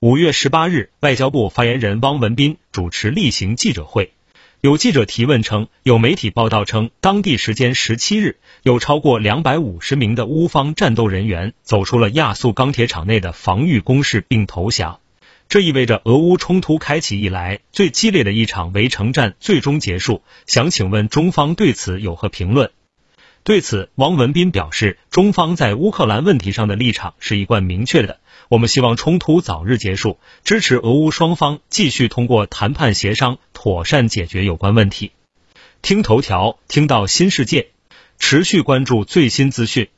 五月十八日，外交部发言人汪文斌主持例行记者会。有记者提问称，有媒体报道称，当地时间十七日，有超过两百五十名的乌方战斗人员走出了亚速钢铁厂内的防御工事并投降。这意味着俄乌冲突开启以来最激烈的一场围城战最终结束。想请问中方对此有何评论？对此，王文斌表示，中方在乌克兰问题上的立场是一贯明确的。我们希望冲突早日结束，支持俄乌双方继续通过谈判协商妥善解决有关问题。听头条，听到新世界，持续关注最新资讯。